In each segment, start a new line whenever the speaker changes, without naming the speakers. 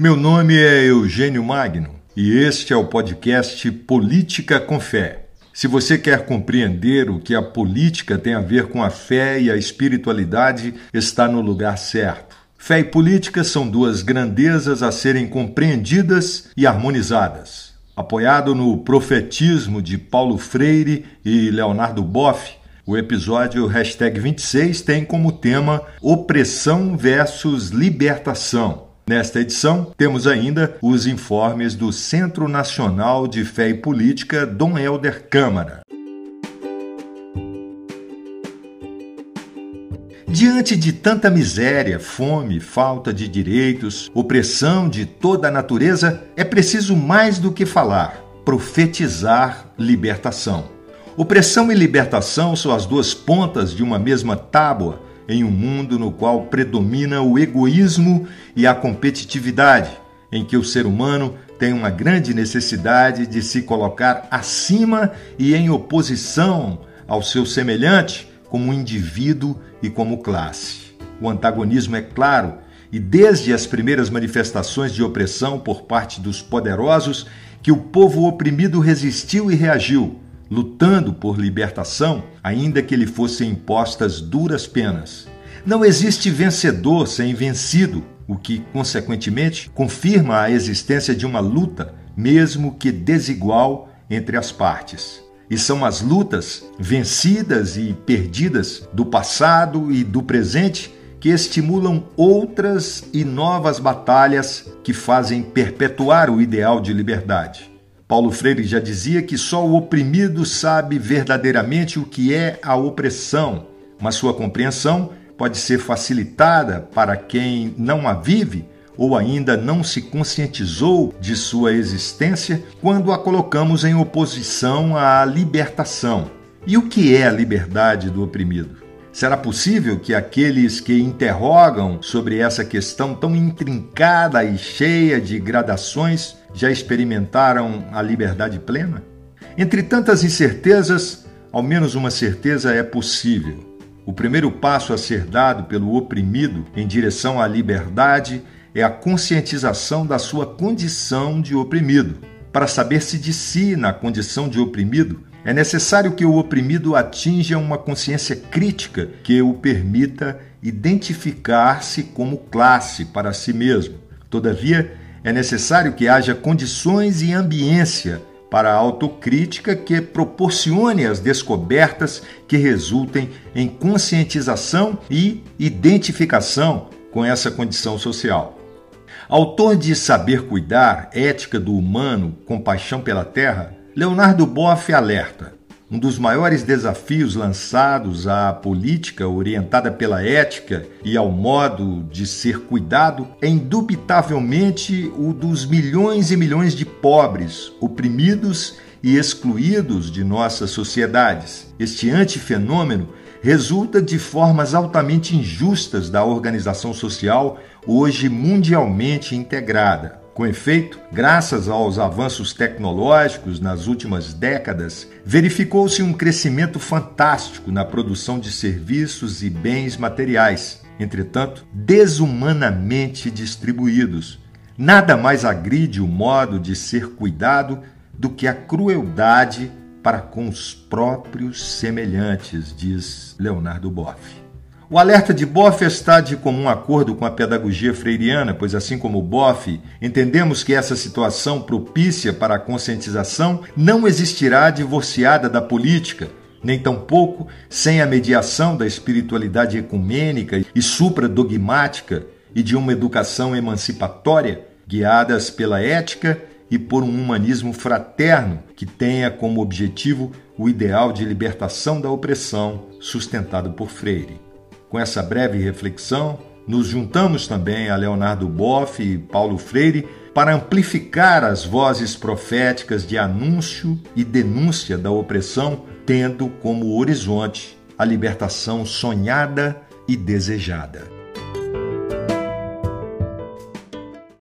Meu nome é Eugênio Magno e este é o podcast Política com Fé. Se você quer compreender o que a política tem a ver com a fé e a espiritualidade, está no lugar certo. Fé e política são duas grandezas a serem compreendidas e harmonizadas. Apoiado no profetismo de Paulo Freire e Leonardo Boff, o episódio hashtag 26 tem como tema Opressão versus Libertação. Nesta edição, temos ainda os informes do Centro Nacional de Fé e Política, Dom Helder Câmara. Diante de tanta miséria, fome, falta de direitos, opressão de toda a natureza, é preciso mais do que falar, profetizar libertação. Opressão e libertação são as duas pontas de uma mesma tábua em um mundo no qual predomina o egoísmo e a competitividade, em que o ser humano tem uma grande necessidade de se colocar acima e em oposição ao seu semelhante como indivíduo e como classe. O antagonismo é claro e desde as primeiras manifestações de opressão por parte dos poderosos que o povo oprimido resistiu e reagiu lutando por libertação, ainda que lhe fossem impostas duras penas. Não existe vencedor sem vencido, o que, consequentemente, confirma a existência de uma luta, mesmo que desigual, entre as partes. E são as lutas vencidas e perdidas do passado e do presente que estimulam outras e novas batalhas que fazem perpetuar o ideal de liberdade. Paulo Freire já dizia que só o oprimido sabe verdadeiramente o que é a opressão, mas sua compreensão pode ser facilitada para quem não a vive ou ainda não se conscientizou de sua existência quando a colocamos em oposição à libertação. E o que é a liberdade do oprimido? Será possível que aqueles que interrogam sobre essa questão tão intrincada e cheia de gradações já experimentaram a liberdade plena? Entre tantas incertezas, ao menos uma certeza é possível. O primeiro passo a ser dado pelo oprimido em direção à liberdade é a conscientização da sua condição de oprimido. Para saber-se de si na condição de oprimido, é necessário que o oprimido atinja uma consciência crítica que o permita identificar-se como classe para si mesmo. Todavia, é necessário que haja condições e ambiência para a autocrítica que proporcione as descobertas que resultem em conscientização e identificação com essa condição social. Autor de Saber Cuidar, Ética do Humano, Compaixão pela Terra, Leonardo Boff alerta: um dos maiores desafios lançados à política orientada pela ética e ao modo de ser cuidado é indubitavelmente o dos milhões e milhões de pobres, oprimidos e excluídos de nossas sociedades. Este antifenômeno resulta de formas altamente injustas da organização social hoje mundialmente integrada. Com efeito, graças aos avanços tecnológicos nas últimas décadas, verificou-se um crescimento fantástico na produção de serviços e bens materiais, entretanto, desumanamente distribuídos. Nada mais agride o modo de ser cuidado do que a crueldade para com os próprios semelhantes, diz Leonardo Boff. O alerta de Boff está de comum acordo com a pedagogia freiriana, pois, assim como Boff, entendemos que essa situação propícia para a conscientização não existirá divorciada da política, nem tampouco sem a mediação da espiritualidade ecumênica e supradogmática e de uma educação emancipatória, guiadas pela ética e por um humanismo fraterno que tenha como objetivo o ideal de libertação da opressão sustentado por Freire. Com essa breve reflexão, nos juntamos também a Leonardo Boff e Paulo Freire para amplificar as vozes proféticas de anúncio e denúncia da opressão, tendo como horizonte a libertação sonhada e desejada.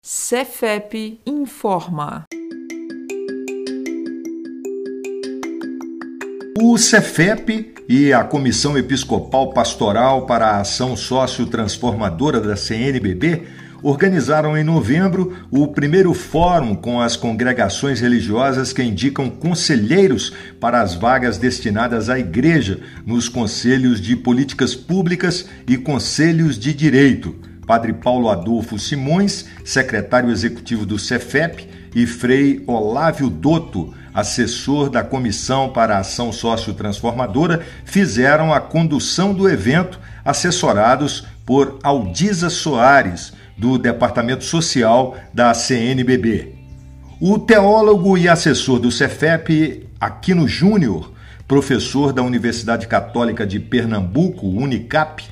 Cefep informa.
O Cefep e a Comissão Episcopal Pastoral para a Ação Sócio-Transformadora da CNBB organizaram em novembro o primeiro fórum com as congregações religiosas que indicam conselheiros para as vagas destinadas à igreja nos conselhos de políticas públicas e conselhos de direito. Padre Paulo Adolfo Simões, secretário executivo do Cefep, e Frei Olávio Dotto, assessor da Comissão para a Ação Sociotransformadora, fizeram a condução do evento, assessorados por Aldiza Soares, do Departamento Social da CNBB. O teólogo e assessor do Cefep, Aquino Júnior, professor da Universidade Católica de Pernambuco, Unicap,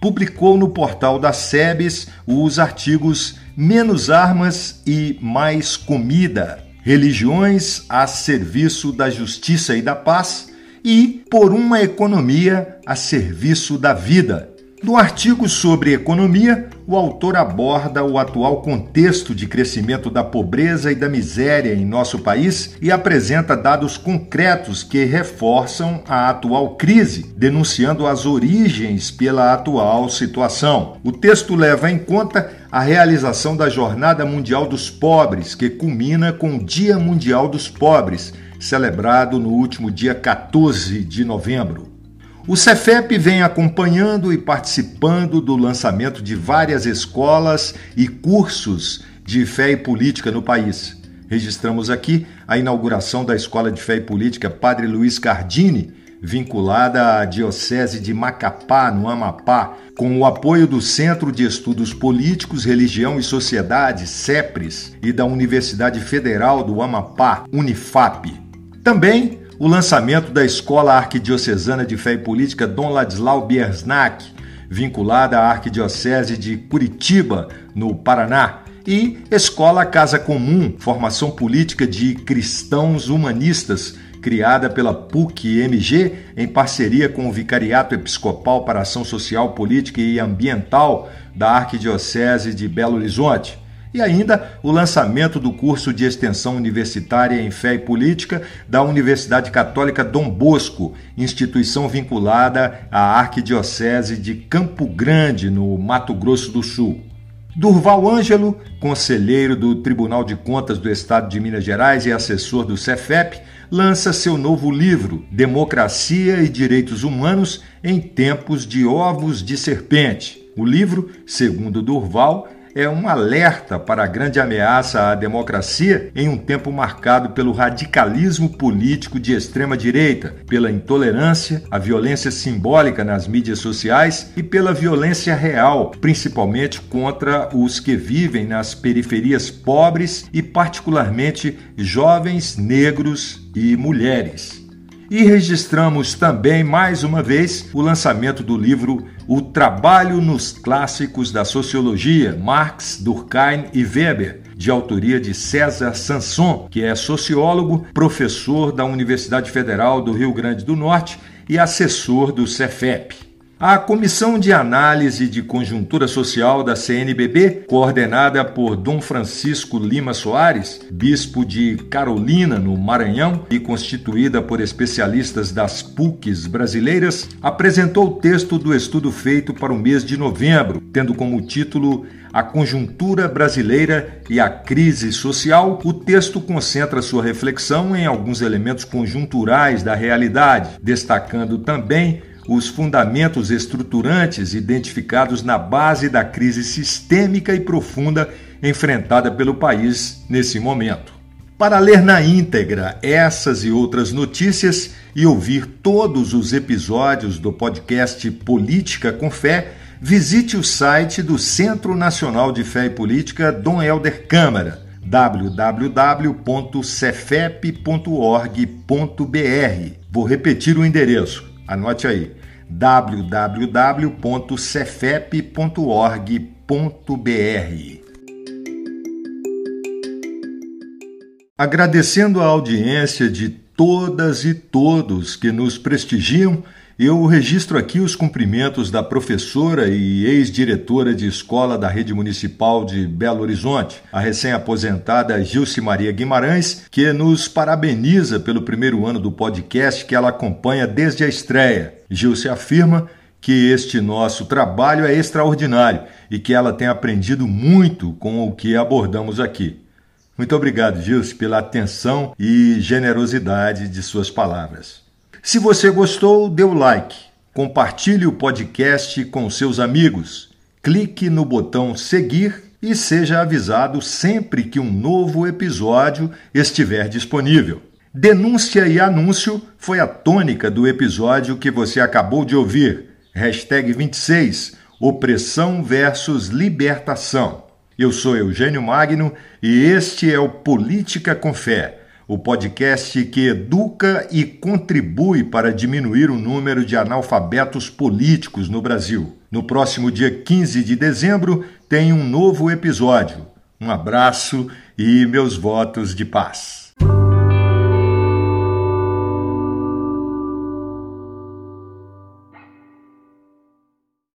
publicou no portal da SEBS os artigos Menos Armas e Mais Comida, Religiões a Serviço da Justiça e da Paz e Por uma Economia a Serviço da Vida, no artigo sobre economia, o autor aborda o atual contexto de crescimento da pobreza e da miséria em nosso país e apresenta dados concretos que reforçam a atual crise, denunciando as origens pela atual situação. O texto leva em conta a realização da Jornada Mundial dos Pobres, que culmina com o Dia Mundial dos Pobres, celebrado no último dia 14 de novembro. O Cefep vem acompanhando e participando do lançamento de várias escolas e cursos de fé e política no país. Registramos aqui a inauguração da Escola de Fé e Política Padre Luiz Cardini, vinculada à Diocese de Macapá, no Amapá, com o apoio do Centro de Estudos Políticos, Religião e Sociedade, CEPRES, e da Universidade Federal do Amapá, Unifap. Também o lançamento da Escola Arquidiocesana de Fé e Política Dom Ladislau Biersnack, vinculada à Arquidiocese de Curitiba, no Paraná, e Escola Casa Comum, formação política de cristãos humanistas, criada pela PUC-MG em parceria com o Vicariato Episcopal para Ação Social, Política e Ambiental da Arquidiocese de Belo Horizonte e ainda o lançamento do curso de extensão universitária em Fé e Política da Universidade Católica Dom Bosco, instituição vinculada à Arquidiocese de Campo Grande, no Mato Grosso do Sul. Durval Ângelo, conselheiro do Tribunal de Contas do Estado de Minas Gerais e assessor do Cefep, lança seu novo livro, Democracia e Direitos Humanos em Tempos de Ovos de Serpente. O livro, segundo Durval, é um alerta para a grande ameaça à democracia em um tempo marcado pelo radicalismo político de extrema direita, pela intolerância, a violência simbólica nas mídias sociais e pela violência real, principalmente contra os que vivem nas periferias pobres e, particularmente, jovens, negros e mulheres. E registramos também, mais uma vez, o lançamento do livro O Trabalho nos Clássicos da Sociologia, Marx, Durkheim e Weber, de autoria de César Sanson, que é sociólogo, professor da Universidade Federal do Rio Grande do Norte e assessor do Cefep. A Comissão de Análise de Conjuntura Social da CNBB, coordenada por Dom Francisco Lima Soares, bispo de Carolina, no Maranhão, e constituída por especialistas das PUCs brasileiras, apresentou o texto do estudo feito para o mês de novembro, tendo como título A Conjuntura Brasileira e a Crise Social. O texto concentra sua reflexão em alguns elementos conjunturais da realidade, destacando também os fundamentos estruturantes identificados na base da crise sistêmica e profunda enfrentada pelo país nesse momento. Para ler na íntegra essas e outras notícias e ouvir todos os episódios do podcast Política com Fé, visite o site do Centro Nacional de Fé e Política Dom Helder Câmara www.cefep.org.br. Vou repetir o endereço Anote aí www.cefep.org.br. Agradecendo a audiência de todas e todos que nos prestigiam eu registro aqui os cumprimentos da professora e ex-diretora de escola da Rede Municipal de Belo Horizonte, a recém-aposentada Gilce Maria Guimarães, que nos parabeniza pelo primeiro ano do podcast que ela acompanha desde a estreia. Gilce afirma que este nosso trabalho é extraordinário e que ela tem aprendido muito com o que abordamos aqui. Muito obrigado, Gilson, pela atenção e generosidade de suas palavras. Se você gostou, dê o like, compartilhe o podcast com seus amigos, clique no botão seguir e seja avisado sempre que um novo episódio estiver disponível. Denúncia e anúncio foi a tônica do episódio que você acabou de ouvir. Hashtag 26, Opressão versus Libertação. Eu sou Eugênio Magno e este é o Política com Fé, o podcast que educa e contribui para diminuir o número de analfabetos políticos no Brasil. No próximo dia 15 de dezembro tem um novo episódio. Um abraço e meus votos de paz.